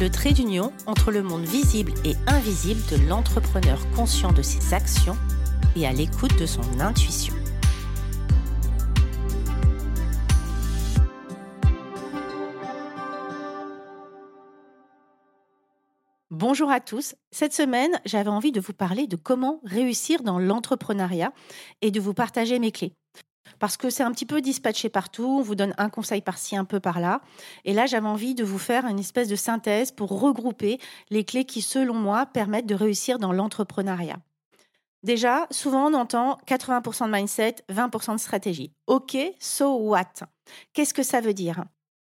le trait d'union entre le monde visible et invisible de l'entrepreneur conscient de ses actions et à l'écoute de son intuition. Bonjour à tous. Cette semaine, j'avais envie de vous parler de comment réussir dans l'entrepreneuriat et de vous partager mes clés parce que c'est un petit peu dispatché partout, on vous donne un conseil par-ci, un peu par-là. Et là, j'avais envie de vous faire une espèce de synthèse pour regrouper les clés qui, selon moi, permettent de réussir dans l'entrepreneuriat. Déjà, souvent on entend 80% de mindset, 20% de stratégie. OK, so what? Qu'est-ce que ça veut dire?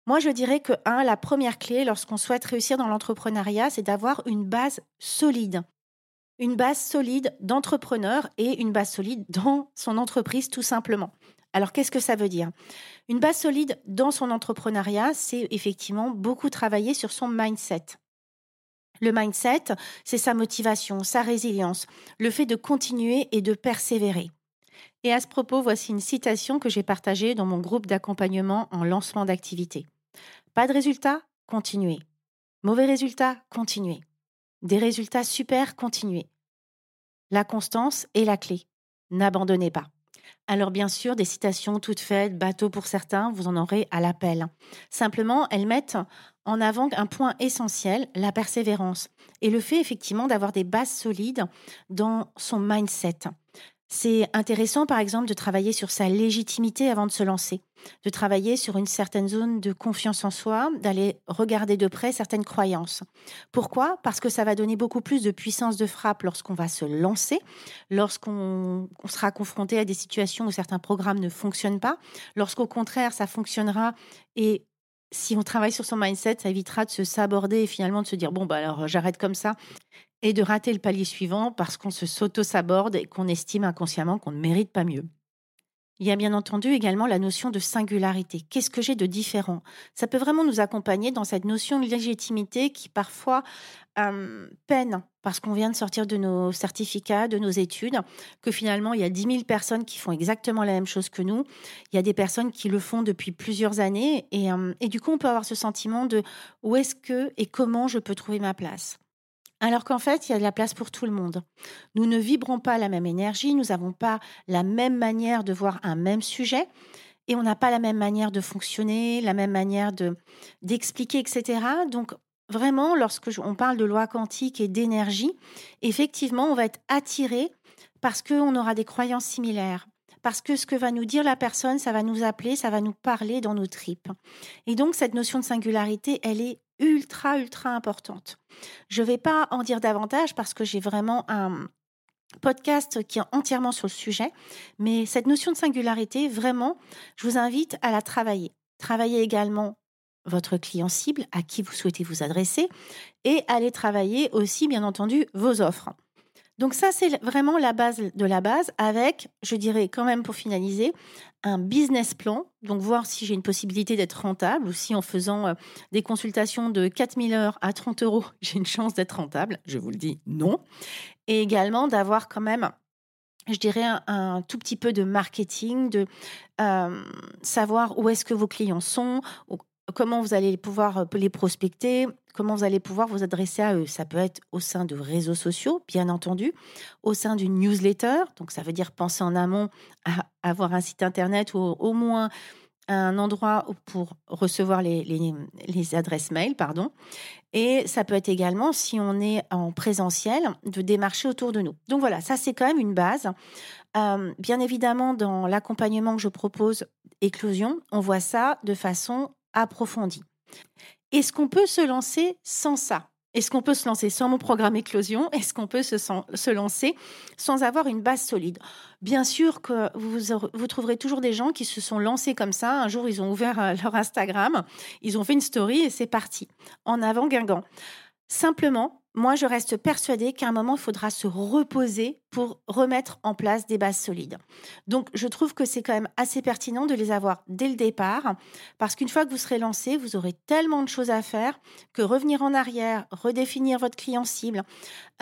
Moi, je dirais que, un, la première clé lorsqu'on souhaite réussir dans l'entrepreneuriat, c'est d'avoir une base solide. Une base solide d'entrepreneur et une base solide dans son entreprise, tout simplement. Alors, qu'est-ce que ça veut dire? Une base solide dans son entrepreneuriat, c'est effectivement beaucoup travailler sur son mindset. Le mindset, c'est sa motivation, sa résilience, le fait de continuer et de persévérer. Et à ce propos, voici une citation que j'ai partagée dans mon groupe d'accompagnement en lancement d'activité. Pas de résultat Continuez. Mauvais résultat Continuez. Des résultats super Continuez. La constance est la clé. N'abandonnez pas. Alors bien sûr, des citations toutes faites, bateau pour certains, vous en aurez à l'appel. Simplement, elles mettent en avant un point essentiel, la persévérance, et le fait effectivement d'avoir des bases solides dans son mindset. C'est intéressant, par exemple, de travailler sur sa légitimité avant de se lancer, de travailler sur une certaine zone de confiance en soi, d'aller regarder de près certaines croyances. Pourquoi? Parce que ça va donner beaucoup plus de puissance de frappe lorsqu'on va se lancer, lorsqu'on sera confronté à des situations où certains programmes ne fonctionnent pas, lorsqu'au contraire, ça fonctionnera et si on travaille sur son mindset, ça évitera de se saborder et finalement de se dire bon bah alors j'arrête comme ça et de rater le palier suivant parce qu'on se s'auto-saborde et qu'on estime inconsciemment qu'on ne mérite pas mieux. Il y a bien entendu également la notion de singularité. Qu'est-ce que j'ai de différent? Ça peut vraiment nous accompagner dans cette notion de légitimité qui parfois peine parce qu'on vient de sortir de nos certificats, de nos études, que finalement il y a 10 000 personnes qui font exactement la même chose que nous. Il y a des personnes qui le font depuis plusieurs années et, et du coup on peut avoir ce sentiment de où est-ce que et comment je peux trouver ma place? Alors qu'en fait, il y a de la place pour tout le monde. Nous ne vibrons pas la même énergie, nous n'avons pas la même manière de voir un même sujet et on n'a pas la même manière de fonctionner, la même manière de d'expliquer, etc. Donc vraiment, lorsque on parle de loi quantique et d'énergie, effectivement, on va être attiré parce qu'on aura des croyances similaires. Parce que ce que va nous dire la personne, ça va nous appeler, ça va nous parler dans nos tripes. Et donc, cette notion de singularité, elle est ultra, ultra importante. Je ne vais pas en dire davantage parce que j'ai vraiment un podcast qui est entièrement sur le sujet, mais cette notion de singularité, vraiment, je vous invite à la travailler. Travailler également votre client cible, à qui vous souhaitez vous adresser, et aller travailler aussi, bien entendu, vos offres. Donc ça, c'est vraiment la base de la base avec, je dirais quand même pour finaliser, un business plan. Donc voir si j'ai une possibilité d'être rentable ou si en faisant euh, des consultations de 4000 heures à 30 euros, j'ai une chance d'être rentable. Je vous le dis, non. Et également d'avoir quand même je dirais un, tout petit peu de marketing, de euh, savoir où est-ce que vos clients sont, comment vous allez pouvoir euh, les prospecter, comment vous allez pouvoir vous adresser à eux? Ça peut être au sein de réseaux sociaux, bien entendu, au sein d'une newsletter, donc ça veut dire penser en amont à avoir un site internet ou au moins un endroit pour recevoir les, les, adresses mail, pardon. Et ça peut être également, si on est en présentiel, de démarcher autour de nous. Donc voilà, ça c'est quand même une base. Euh, bien évidemment, dans l'accompagnement que je propose, éclosion, on voit ça de façon approfondie. Est-ce qu'on peut se lancer sans ça? Est-ce qu'on peut se lancer sans mon programme Éclosion? Est-ce qu'on peut se, se, lancer sans avoir une base solide? Bien sûr que vous, vous, trouverez toujours des gens qui se sont lancés comme ça. Un jour, ils ont ouvert euh, leur Instagram, ils ont fait une story et c'est parti. En avant Guingamp. Simplement, moi, je reste persuadée qu'à un moment, il faudra se reposer pour remettre en place des bases solides. Donc, je trouve que c'est quand même assez pertinent de les avoir dès le départ, parce qu'une fois que vous serez lancé, vous aurez tellement de choses à faire que revenir en arrière, redéfinir votre client cible,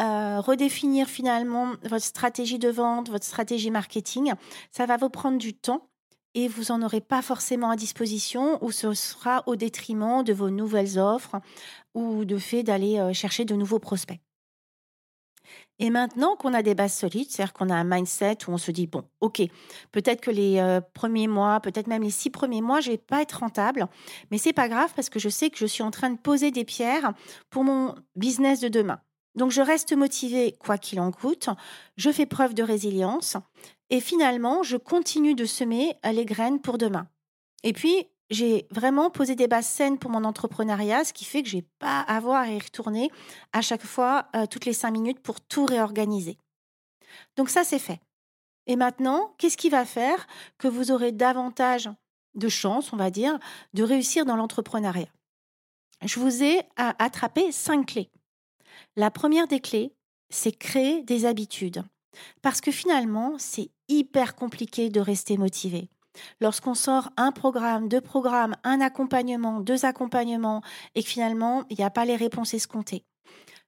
euh, redéfinir finalement votre stratégie de vente, votre stratégie marketing, ça va vous prendre du temps et vous n'en aurez pas forcément à disposition ou ce sera au détriment de vos nouvelles offres ou de fait d'aller euh, chercher de nouveaux prospects. Et maintenant qu'on a des bases solides, c'est-à-dire qu'on a un mindset où on se dit, bon, ok, peut-être que les euh, premiers mois, peut-être même les six premiers mois, je vais pas être rentable, mais c'est pas grave parce que je sais que je suis en train de poser des pierres pour mon business de demain. Donc je reste motivée quoi qu'il en coûte, je fais preuve de résilience et finalement, je continue de semer les graines pour demain. Et puis, j'ai vraiment posé des bases saines pour mon entrepreneuriat, ce qui fait que je n'ai pas à avoir à y retourner à chaque fois, euh, toutes les cinq minutes, pour tout réorganiser. Donc ça, c'est fait. Et maintenant, qu'est-ce qui va faire que vous aurez davantage de chances, on va dire, de réussir dans l'entrepreneuriat? Je vous ai attrapé cinq clés. La première des clés, c'est créer des habitudes. Parce que finalement, c'est hyper compliqué de rester motivé. Lorsqu'on sort un programme, deux programmes, un accompagnement, deux accompagnements, et que finalement, il n'y a pas les réponses escomptées.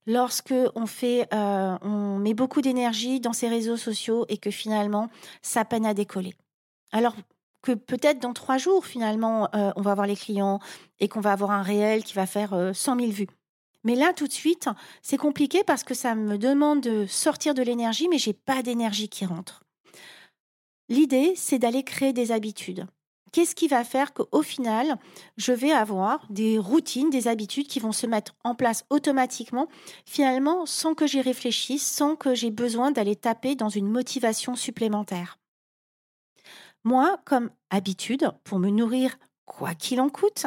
Lorsque on fait, euh, on met beaucoup d'énergie dans ces réseaux sociaux et que finalement, ça peine à décoller. Alors que peut-être dans trois jours, finalement, euh, on va avoir les clients et qu'on va avoir un réel qui va faire 100 euh, 000 vues. Mais là, tout de suite, c'est compliqué parce que ça me demande de sortir de l'énergie, mais j'ai pas d'énergie qui rentre. L'idée, c'est d'aller créer des habitudes. Qu'est-ce qui va faire qu'au final, je vais avoir des routines, des habitudes qui vont se mettre en place automatiquement, finalement, sans que j'y réfléchisse, sans que j'ai besoin d'aller taper dans une motivation supplémentaire? Moi, comme habitude, pour me nourrir quoi qu'il en coûte,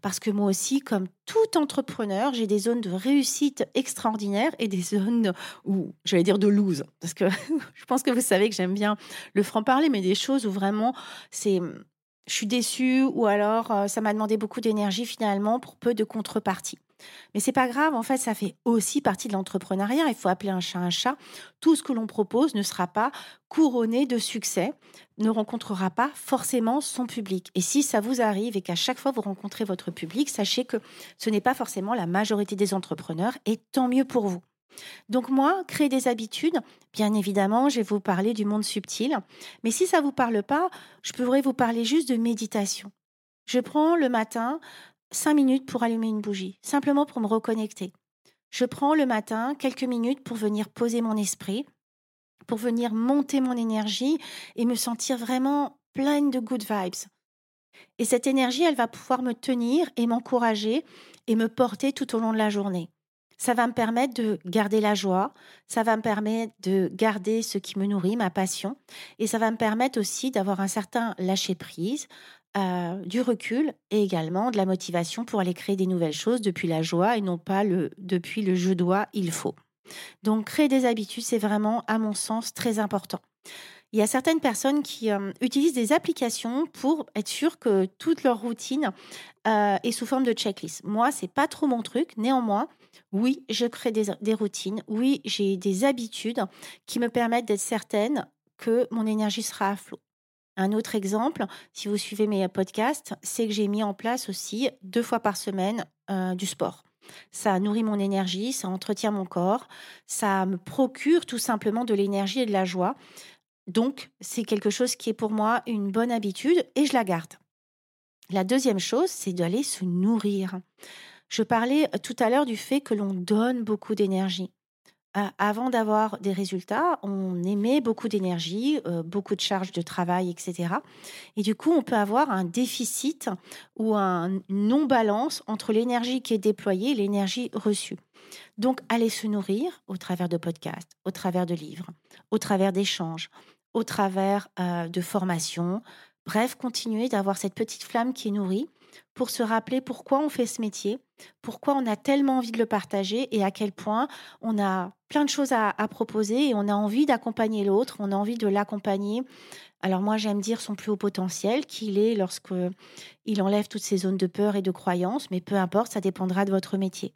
parce que moi aussi, comme tout entrepreneur, j'ai des zones de réussite extraordinaires et des zones où, j'allais dire, de lose, parce que je pense que vous savez que j'aime bien le franc-parler, mais des choses où vraiment, c'est je suis déçue ou alors euh, ça m'a demandé beaucoup d'énergie finalement pour peu de contrepartie. Mais c'est pas grave, en fait, ça fait aussi partie de l'entrepreneuriat. Il faut appeler un chat un chat. Tout ce que l'on propose ne sera pas couronné de succès, ne rencontrera pas forcément son public. Et si ça vous arrive et qu'à chaque fois vous rencontrez votre public, sachez que ce n'est pas forcément la majorité des entrepreneurs et tant mieux pour vous. Donc moi, créer des habitudes, bien évidemment, je vais vous parler du monde subtil, mais si ça ne vous parle pas, je pourrais vous parler juste de méditation. Je prends le matin cinq minutes pour allumer une bougie, simplement pour me reconnecter. Je prends le matin quelques minutes pour venir poser mon esprit, pour venir monter mon énergie et me sentir vraiment pleine de good vibes. Et cette énergie, elle va pouvoir me tenir et m'encourager et me porter tout au long de la journée. Ça va me permettre de garder la joie, ça va me permettre de garder ce qui me nourrit, ma passion, et ça va me permettre aussi d'avoir un certain lâcher-prise, euh, du recul et également de la motivation pour aller créer des nouvelles choses depuis la joie et non pas le, depuis le je dois, il faut. Donc créer des habitudes, c'est vraiment, à mon sens, très important. Il y a certaines personnes qui euh, utilisent des applications pour être sûr que toute leur routine euh, est sous forme de checklist. Moi, c'est pas trop mon truc. Néanmoins, oui, je crée des, des routines. Oui, j'ai des habitudes qui me permettent d'être certaine que mon énergie sera à flot. Un autre exemple, si vous suivez mes podcasts, c'est que j'ai mis en place aussi deux fois par semaine euh, du sport. Ça nourrit mon énergie, ça entretient mon corps, ça me procure tout simplement de l'énergie et de la joie. Donc, c'est quelque chose qui est pour moi une bonne habitude et je la garde. La deuxième chose, c'est d'aller se nourrir. Je parlais tout à l'heure du fait que l'on donne beaucoup d'énergie avant d'avoir des résultats, on émet beaucoup d'énergie, euh, beaucoup de charges de travail, etc. Et du coup, on peut avoir un déficit ou un non-balance entre l'énergie qui est déployée et l'énergie reçue. Donc, aller se nourrir au travers de podcasts, au travers de livres, au travers d'échanges, au travers euh, de formations. Bref, continuer d'avoir cette petite flamme qui est nourrie pour se rappeler pourquoi on fait ce métier, pourquoi on a tellement envie de le partager et à quel point on a plein de choses à, proposer et on a envie d'accompagner l'autre, on a envie de l'accompagner. Alors moi j'aime dire son plus haut potentiel qu'il est lorsque il enlève toutes ces zones de peur et de croyance, mais peu importe, ça dépendra de votre métier.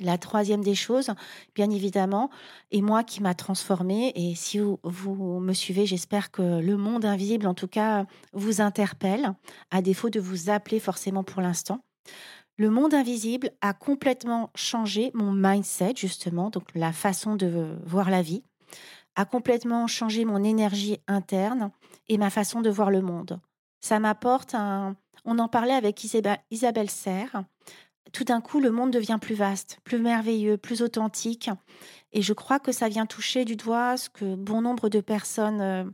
La troisième des choses, bien évidemment, et moi qui m'a transformée, et si vous, vous me suivez, j'espère que le monde invisible, en tout cas, vous interpelle, à défaut de vous appeler forcément pour l'instant. Le monde invisible a complètement changé mon mindset, justement, donc la façon de voir la vie, a complètement changé mon énergie interne et ma façon de voir le monde. Ça m'apporte un... On en parlait avec Isabelle Serre, tout d'un coup, le monde devient plus vaste, plus merveilleux, plus authentique. Et je crois que ça vient toucher du doigt ce que bon nombre de personnes euh,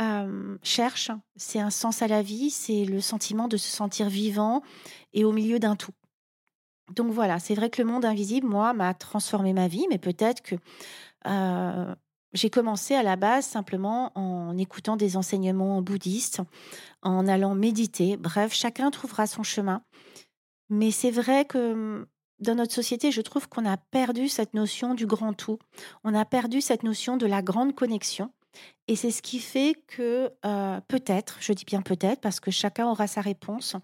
euh, cherchent. C'est un sens à la vie, c'est le sentiment de se sentir vivant et au milieu d'un tout. Donc voilà, c'est vrai que le monde invisible, moi, m'a transformé ma vie, mais peut-être que euh, j'ai commencé à la base simplement en écoutant des enseignements bouddhistes, en allant méditer. Bref, chacun trouvera son chemin. Mais c'est vrai que mmh, dans notre société, je trouve qu'on a perdu cette notion du grand tout. On a perdu cette notion de la grande connexion. Et c'est ce qui fait que peut-être, je dis bien peut-être, parce que chacun aura sa réponse,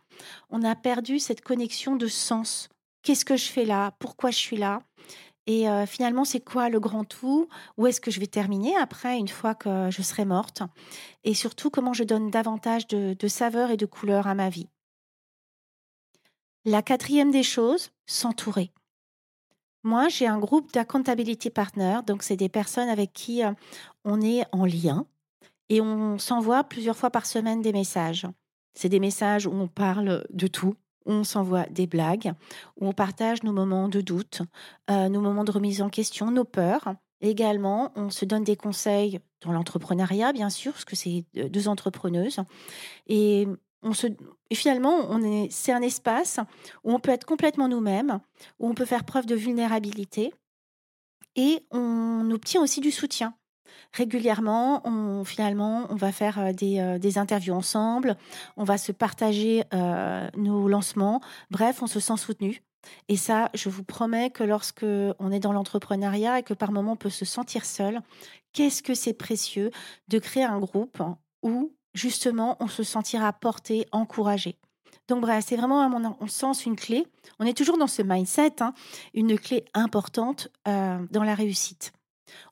on a perdu cette connexion de sens. Qu'est-ce que je fais là? Pourquoi je suis là? Et finalement, c'est quoi le grand tout? Où est-ce que je vais terminer après, une fois que je serai morte? Et surtout, comment je donne davantage de saveur et de couleur à ma vie? La quatrième des choses, s'entourer. Moi, j'ai un groupe d'accountability partners, donc c'est des personnes avec qui euh, on est en lien et on s'envoie plusieurs fois par semaine des messages. C'est des messages où on parle de tout, où on s'envoie des blagues, où on partage nos moments de doute, euh, nos moments de remise en question, nos peurs. Également, on se donne des conseils dans l'entrepreneuriat, bien sûr, parce que c'est deux entrepreneuses. Et et finalement, on est, c'est un espace où on peut être complètement nous-mêmes, où on peut faire preuve de vulnérabilité et on obtient aussi du soutien. Régulièrement, on, finalement, on va faire euh, euh, des, interviews ensemble, on va se partager euh, nos lancements. Bref, on se sent soutenu. Et ça, je vous promets que lorsque on est dans l'entrepreneuriat et que par moments on peut se sentir seul, qu'est-ce que c'est précieux de créer un groupe où justement, on se sentira porté, encouragé. Donc bref, c'est vraiment à mon sens une clé. On est toujours dans ce mindset, hein, une clé importante euh, dans la réussite.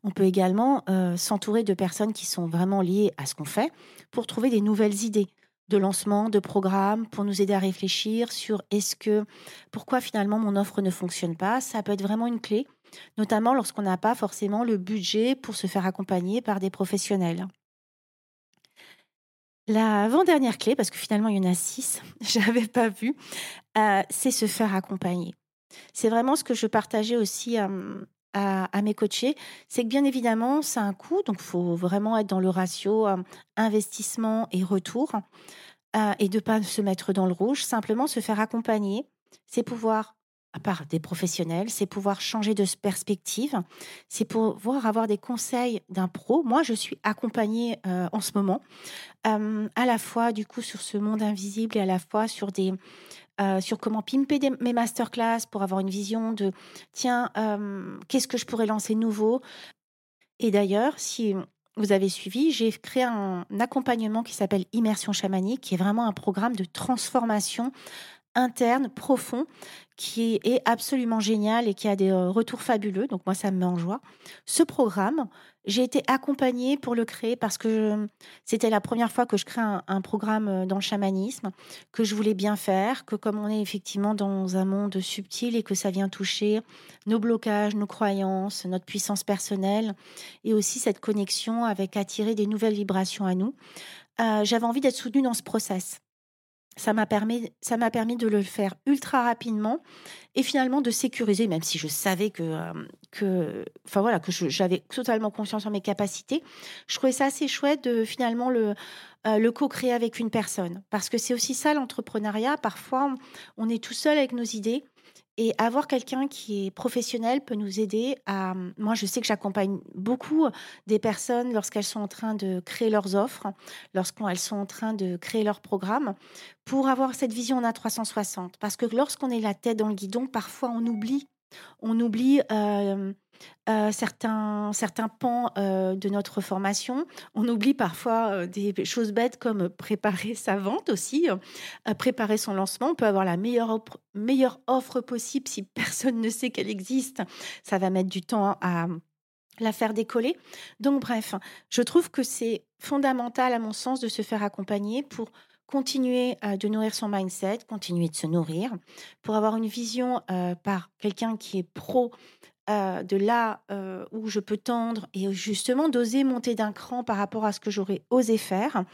On peut également euh, s'entourer de personnes qui sont vraiment liées à ce qu'on fait pour trouver des nouvelles idées de lancement, de programmes, pour nous aider à réfléchir sur est-ce que, pourquoi finalement mon offre ne fonctionne pas. Ça peut être vraiment une clé, notamment lorsqu'on n'a pas forcément le budget pour se faire accompagner par des professionnels. L'avant-dernière clé, parce que finalement il y en a six, je n'avais pas vu, euh, c'est se faire accompagner. C'est vraiment ce que je partageais aussi euh, à, mes coachés, c'est que bien évidemment, c'est un coût, donc il faut vraiment être dans le ratio euh, investissement et retour, et de pas se mettre dans le rouge, simplement se faire accompagner, c'est pouvoir à part des professionnels, c'est pouvoir changer de perspective, c'est pouvoir avoir des conseils d'un pro. Moi, je suis accompagnée euh, en ce moment, euh, à la fois du coup sur ce monde invisible et à la fois sur des euh, sur comment pimper mes masterclass pour avoir une vision de tiens qu'est-ce que je pourrais lancer nouveau? Et d'ailleurs, si vous avez suivi, j'ai créé un accompagnement qui s'appelle Immersion chamanique, qui est vraiment un programme de transformation interne, profond, qui est absolument génial et qui a des euh, retours fabuleux. Donc moi, ça me met en joie. Ce programme, j'ai été accompagnée pour le créer parce que c'était la première fois que je crée un, programme euh, dans le chamanisme, que je voulais bien faire, que comme on est effectivement dans un monde subtil et que ça vient toucher nos blocages, nos croyances, notre puissance personnelle et aussi cette connexion avec attirer des nouvelles vibrations à nous, euh, j'avais envie d'être soutenue dans ce process ça m'a permis, ça m'a permis de le faire ultra rapidement et finalement de sécuriser, même si je savais que, euh, enfin voilà, que j'avais totalement confiance en mes capacités. Je trouvais ça assez chouette de finalement le, euh, le co-créer avec une personne, parce que c'est aussi ça l'entrepreneuriat. Parfois, on est tout seul avec nos idées et avoir quelqu'un qui est professionnel peut nous aider à... Moi, je sais que j'accompagne beaucoup des personnes lorsqu'elles sont en train de créer leurs offres, lorsqu'elles sont en train de créer leurs programmes, pour avoir cette vision en A360. Parce que lorsqu'on est la tête dans le guidon, parfois on oublie. On oublie... Euh, euh, certains, certains pans euh, de notre formation. On oublie parfois euh, des choses bêtes comme préparer sa vente aussi, préparer son lancement. On peut avoir la meilleure, meilleure offre possible si personne ne sait qu'elle existe. Ça va mettre du temps à la faire décoller. Donc bref, je trouve que c'est fondamental à mon sens de se faire accompagner pour continuer de nourrir son mindset, continuer de se nourrir, pour avoir une vision par quelqu'un qui est pro de là où je peux tendre et justement d'oser monter d'un cran par rapport à ce que j'aurais osé faire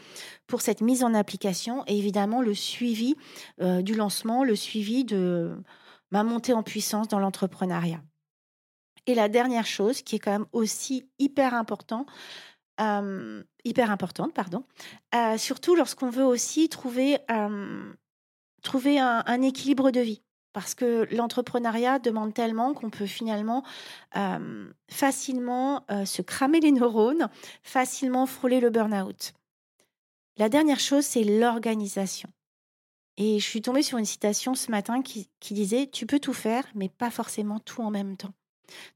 pour cette mise en application et évidemment le suivi du lancement, le suivi de ma montée en puissance dans l'entrepreneuriat. Et la dernière chose qui est quand même aussi hyper important, hyper importante, pardon, surtout lorsqu'on veut aussi trouver, trouver un, équilibre de vie. Parce que l'entrepreneuriat demande tellement qu'on peut finalement facilement se cramer les neurones, facilement frôler le burn-out. La dernière chose, c'est l'organisation. Et je suis tombée sur une citation ce matin qui, qui disait Tu peux tout faire, mais pas forcément tout en même temps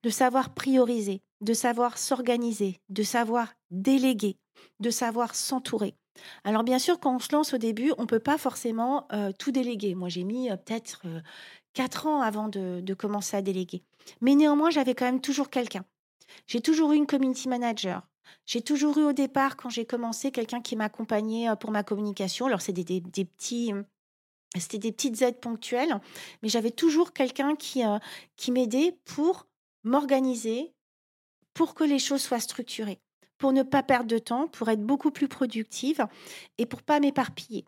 de savoir prioriser, de savoir s'organiser, de savoir déléguer, de savoir s'entourer. Alors bien sûr, quand on se lance au début, on ne peut pas forcément euh, tout déléguer. Moi, j'ai mis euh, peut-être euh, quatre ans avant de, commencer à déléguer. Mais néanmoins, j'avais quand même toujours quelqu'un. J'ai toujours eu une community manager. J'ai toujours eu au départ, quand j'ai commencé, quelqu'un qui m'accompagnait pour ma communication. Alors, des, petits c'était des petites aides ponctuelles, mais j'avais toujours quelqu'un qui, qui m'aidait pour m'organiser pour que les choses soient structurées, pour ne pas perdre de temps, pour être beaucoup plus productive et pour pas m'éparpiller.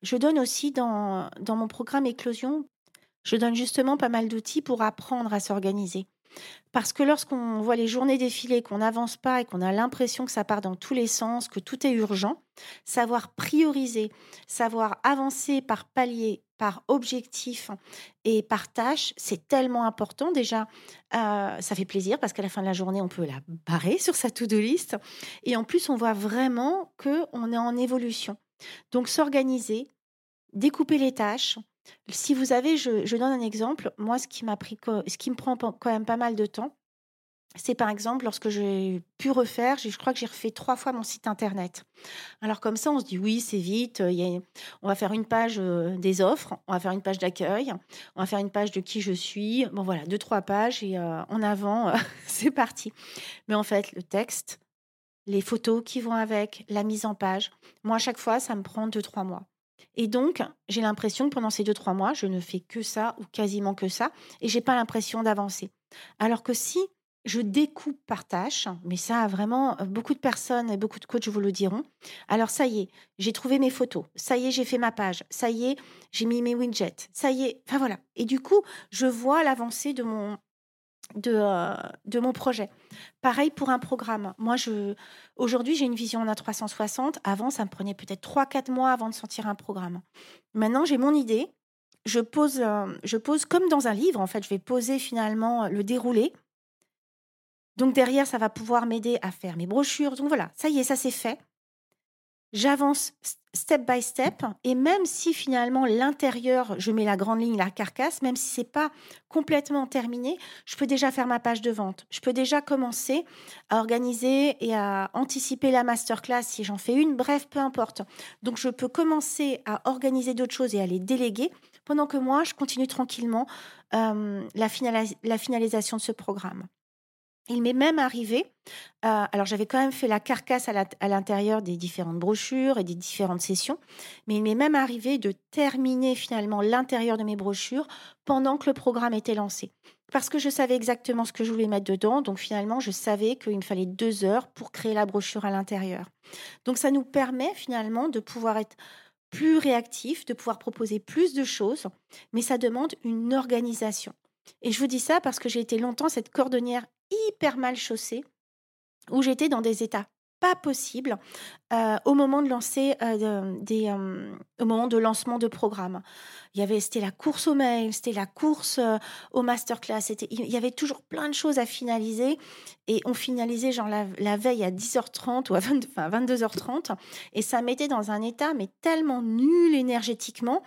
Je donne aussi dans, dans mon programme Éclosion, je donne justement pas mal d'outils pour apprendre à s'organiser. Parce que lorsqu'on voit les journées défiler, qu'on n'avance pas et qu'on a l'impression que ça part dans tous les sens, que tout est urgent, savoir prioriser, savoir avancer par palier, par objectif et par tâche, c'est tellement important. Déjà, euh, ça fait plaisir parce qu'à la fin de la journée, on peut la barrer sur sa to-do list. Et en plus, on voit vraiment qu'on est en évolution. Donc, s'organiser, découper les tâches, si vous avez, je, donne un exemple. Moi, ce qui m'a pris, ce qui me prend quand même pas mal de temps, c'est par exemple lorsque j'ai pu refaire, je crois que j'ai refait trois fois mon site internet. Alors comme ça, on se dit oui, c'est vite. on va faire une page euh, des offres, on va faire une page d'accueil, on va faire une page de qui je suis. Bon voilà, deux trois pages et euh, en avant, c'est parti. Mais en fait, le texte, les photos qui vont avec, la mise en page, moi à chaque fois, ça me prend deux trois mois. Et donc, j'ai l'impression que pendant ces deux, trois mois, je ne fais que ça ou quasiment que ça, et j'ai pas l'impression d'avancer. Alors que si je découpe par tâche, mais ça, vraiment, beaucoup de personnes et beaucoup de coachs vous le diront. Alors, ça y est, j'ai trouvé mes photos. Ça y est, j'ai fait ma page. Ça y est, j'ai mis mes widgets. Ça y est, enfin voilà. Et du coup, je vois l'avancée de mon, de, euh, de mon projet. Pareil pour un programme. Moi, je, aujourd'hui, j'ai une vision en A360. Avant, ça me prenait peut-être 3-4 mois avant de sortir un programme. Maintenant, j'ai mon idée. Je pose, euh, je pose comme dans un livre, en fait. Je vais poser finalement le déroulé. Donc derrière, ça va pouvoir m'aider à faire mes brochures. Donc voilà, ça y est, ça c'est fait j'avance step by step et même si finalement l'intérieur, je mets la grande ligne, la carcasse, même si c'est pas complètement terminé, je peux déjà faire ma page de vente. Je peux déjà commencer à organiser et à anticiper la masterclass si j'en fais une, bref, peu importe. Donc je peux commencer à organiser d'autres choses et à les déléguer pendant que moi, je continue tranquillement euh, la, la finalisation de ce programme. Il m'est même arrivé, euh, alors j'avais quand même fait la carcasse à l'intérieur des différentes brochures et des différentes sessions, mais il m'est même arrivé de terminer finalement l'intérieur de mes brochures pendant que le programme était lancé. Parce que je savais exactement ce que je voulais mettre dedans, donc finalement je savais qu'il me fallait deux heures pour créer la brochure à l'intérieur. Donc ça nous permet finalement de pouvoir être plus réactif, de pouvoir proposer plus de choses, mais ça demande une organisation. Et je vous dis ça parce que j'ai été longtemps cette cordonnière hyper mal chaussée, où j'étais dans des états pas possibles au moment de lancer des, au moment de lancement de programme. Il y avait c'était la course au mail, c'était la course au masterclass, c'était il y avait toujours plein de choses à finaliser et on finalisait genre la, veille à 10h30 ou à 22h30 et ça mettait dans un état mais tellement nul énergétiquement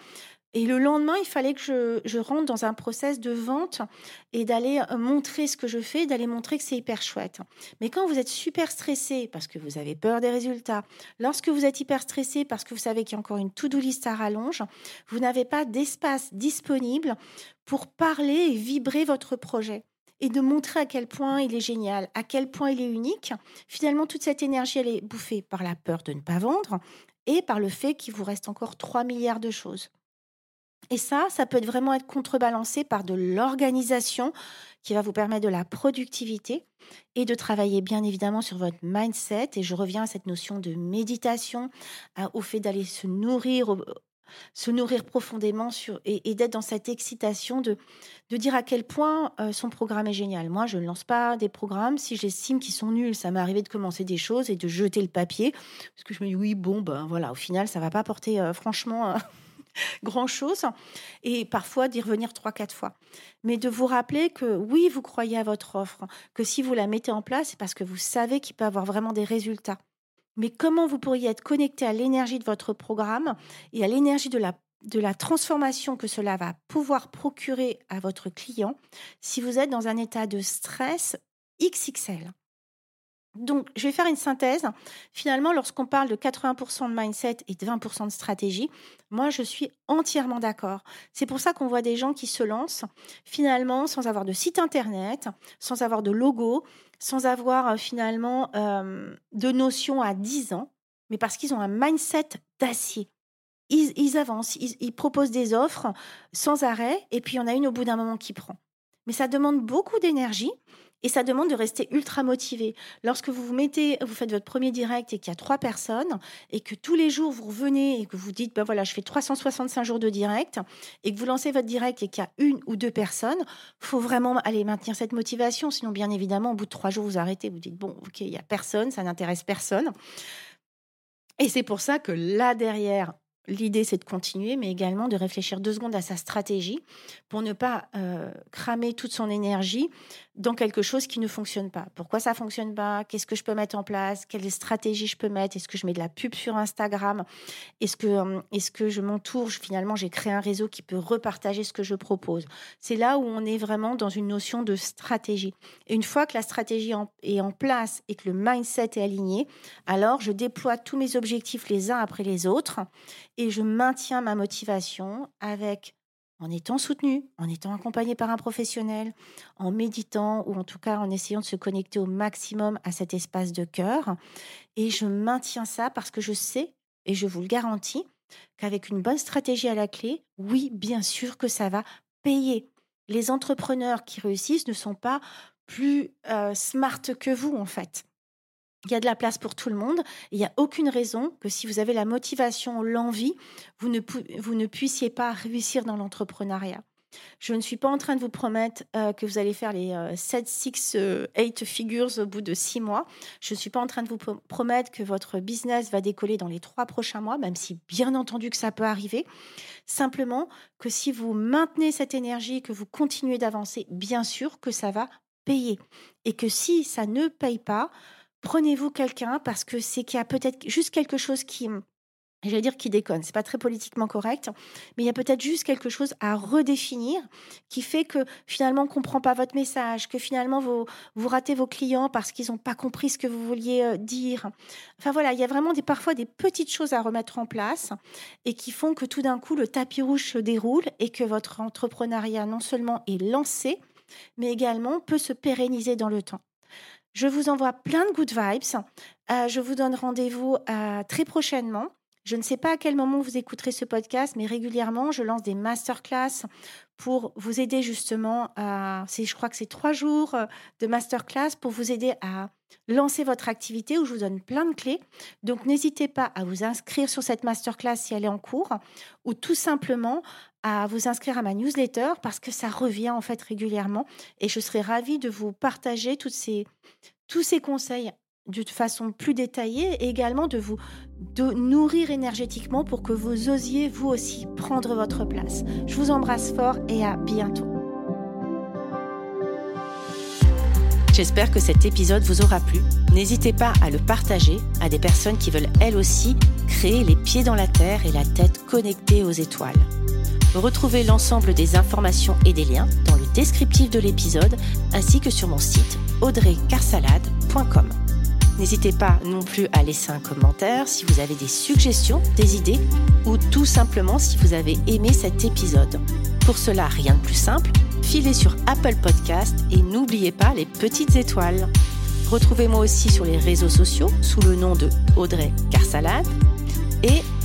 Et le lendemain, il fallait que je, rentre dans un process de vente et d'aller euh, montrer ce que je fais, d'aller montrer que c'est hyper chouette. Mais quand vous êtes super stressé parce que vous avez peur des résultats, lorsque vous êtes hyper stressé parce que vous savez qu'il y a encore une to-do list à rallonge, vous n'avez pas d'espace disponible pour parler et vibrer votre projet et de montrer à quel point il est génial, à quel point il est unique. Finalement, toute cette énergie, elle est bouffée par la peur de ne pas vendre et par le fait qu'il vous reste encore 3 milliards de choses. Et ça, ça peut vraiment être contrebalancé par de l'organisation qui va vous permettre de la productivité et de travailler bien évidemment sur votre mindset. Et je reviens à cette notion de méditation, au fait d'aller se nourrir, se nourrir profondément et, d'être dans cette excitation de, dire à quel point euh, son programme est génial. Moi, je ne lance pas des programmes si j'estime qu'ils sont nuls. Ça m'est arrivé de commencer des choses et de jeter le papier parce que je me dis oui, bon, ben voilà, au final, ça va pas porter euh, franchement. grand-chose, et parfois d'y revenir trois, quatre fois. Mais de vous rappeler que oui, vous croyez à votre offre, que si vous la mettez en place, c'est parce que vous savez qu'il peut avoir vraiment des résultats. Mais comment vous pourriez être connecté à l'énergie de votre programme et à l'énergie de la, de la transformation que cela va pouvoir procurer à votre client si vous êtes dans un état de stress XXL donc, je vais faire une synthèse. Finalement, lorsqu'on parle de 80% de mindset et de 20% de stratégie, moi, je suis entièrement d'accord. C'est pour ça qu'on voit des gens qui se lancent finalement sans avoir de site internet, sans avoir de logo, sans avoir euh, finalement euh, de notion à 10 ans, mais parce qu'ils ont un mindset d'acier. Ils, avancent, ils, proposent des offres sans arrêt, et puis il y en a une au bout d'un moment qui prend. Mais ça demande beaucoup d'énergie et ça demande de rester ultra motivé. Lorsque vous vous mettez, vous faites votre premier direct et qu'il y a trois personnes et que tous les jours vous revenez et que vous dites, ben voilà, je fais 365 jours de direct et que vous lancez votre direct et qu'il y a une ou deux personnes, faut vraiment aller maintenir cette motivation. Sinon, bien évidemment, au bout de trois jours, vous arrêtez. Vous dites, bon, ok, il y a personne, ça n'intéresse personne. Et c'est pour ça que là derrière, L'idée, c'est de continuer, mais également de réfléchir deux secondes à sa stratégie pour ne pas euh, cramer toute son énergie dans quelque chose qui ne fonctionne pas. Pourquoi ça fonctionne pas? Qu'est-ce que je peux mettre en place? Quelle stratégie je peux mettre? Est-ce que je mets de la pub sur Instagram? Est-ce que, euh, est-ce que je m'entoure? Finalement, j'ai créé un réseau qui peut repartager ce que je propose. C'est là où on est vraiment dans une notion de stratégie. Une fois que la stratégie est en place et que le mindset est aligné, alors je déploie tous mes objectifs les uns après les autres et je maintiens ma motivation avec en étant soutenu, en étant accompagné par un professionnel, en méditant ou en tout cas en essayant de se connecter au maximum à cet espace de cœur. Et je maintiens ça parce que je sais, et je vous le garantis, qu'avec une bonne stratégie à la clé, oui, bien sûr que ça va payer. Les entrepreneurs qui réussissent ne sont pas plus euh, smart que vous, en fait. Il y a de la place pour tout le monde. Il n'y a aucune raison que si vous avez la motivation, l'envie, vous ne, vous ne puissiez pas réussir dans l'entrepreneuriat. Je ne suis pas en train de vous promettre euh, que vous allez faire les 7, 6, 8 figures au bout de 6 mois. Je ne suis pas en train de vous promettre que votre business va décoller dans les 3 prochains mois, même si bien entendu que ça peut arriver. Simplement que si vous maintenez cette énergie, que vous continuez d'avancer, bien sûr que ça va payer. Et que si ça ne paye pas, prenez-vous quelqu'un parce que c'est qu'il y a peut-être juste quelque chose qui, j'allais dire qui déconne, c'est pas très politiquement correct, mais il y a peut-être juste quelque chose à redéfinir qui fait que finalement on comprend pas votre message, que finalement vous, vous ratez vos clients parce qu'ils n'ont pas compris ce que vous vouliez dire. Enfin voilà, il y a vraiment des, parfois des petites choses à remettre en place et qui font que tout d'un coup le tapis rouge se déroule et que votre entrepreneuriat non seulement est lancé, mais également peut se pérenniser dans le temps. Je vous envoie plein de good vibes. Euh, je vous donne rendez-vous euh, très prochainement. Je ne sais pas à quel moment vous écouterez ce podcast, mais régulièrement, je lance des masterclass pour vous aider justement à, je crois que c'est trois jours euh, de masterclass pour vous aider à lancer votre activité où je vous donne plein de clés. Donc, n'hésitez pas à vous inscrire sur cette masterclass si elle est en cours ou tout simplement à vous inscrire à ma newsletter parce que ça revient en fait régulièrement et je serai ravie de vous partager toutes ces, tous ces conseils d'une façon plus détaillée et également de vous de nourrir énergétiquement pour que vous osiez vous aussi prendre votre place. Je vous embrasse fort et à bientôt. J'espère que cet épisode vous aura plu. N'hésitez pas à le partager à des personnes qui veulent elles aussi créer les pieds dans la terre et la tête connectée aux étoiles. Retrouvez l'ensemble des informations et des liens dans le descriptif de l'épisode ainsi que sur mon site audreycarsalade.com. N'hésitez pas non plus à laisser un commentaire si vous avez des suggestions, des idées ou tout simplement si vous avez aimé cet épisode. Pour cela, rien de plus simple, filez sur Apple Podcast et n'oubliez pas les petites étoiles. Retrouvez-moi aussi sur les réseaux sociaux sous le nom de Audrey Carsalade et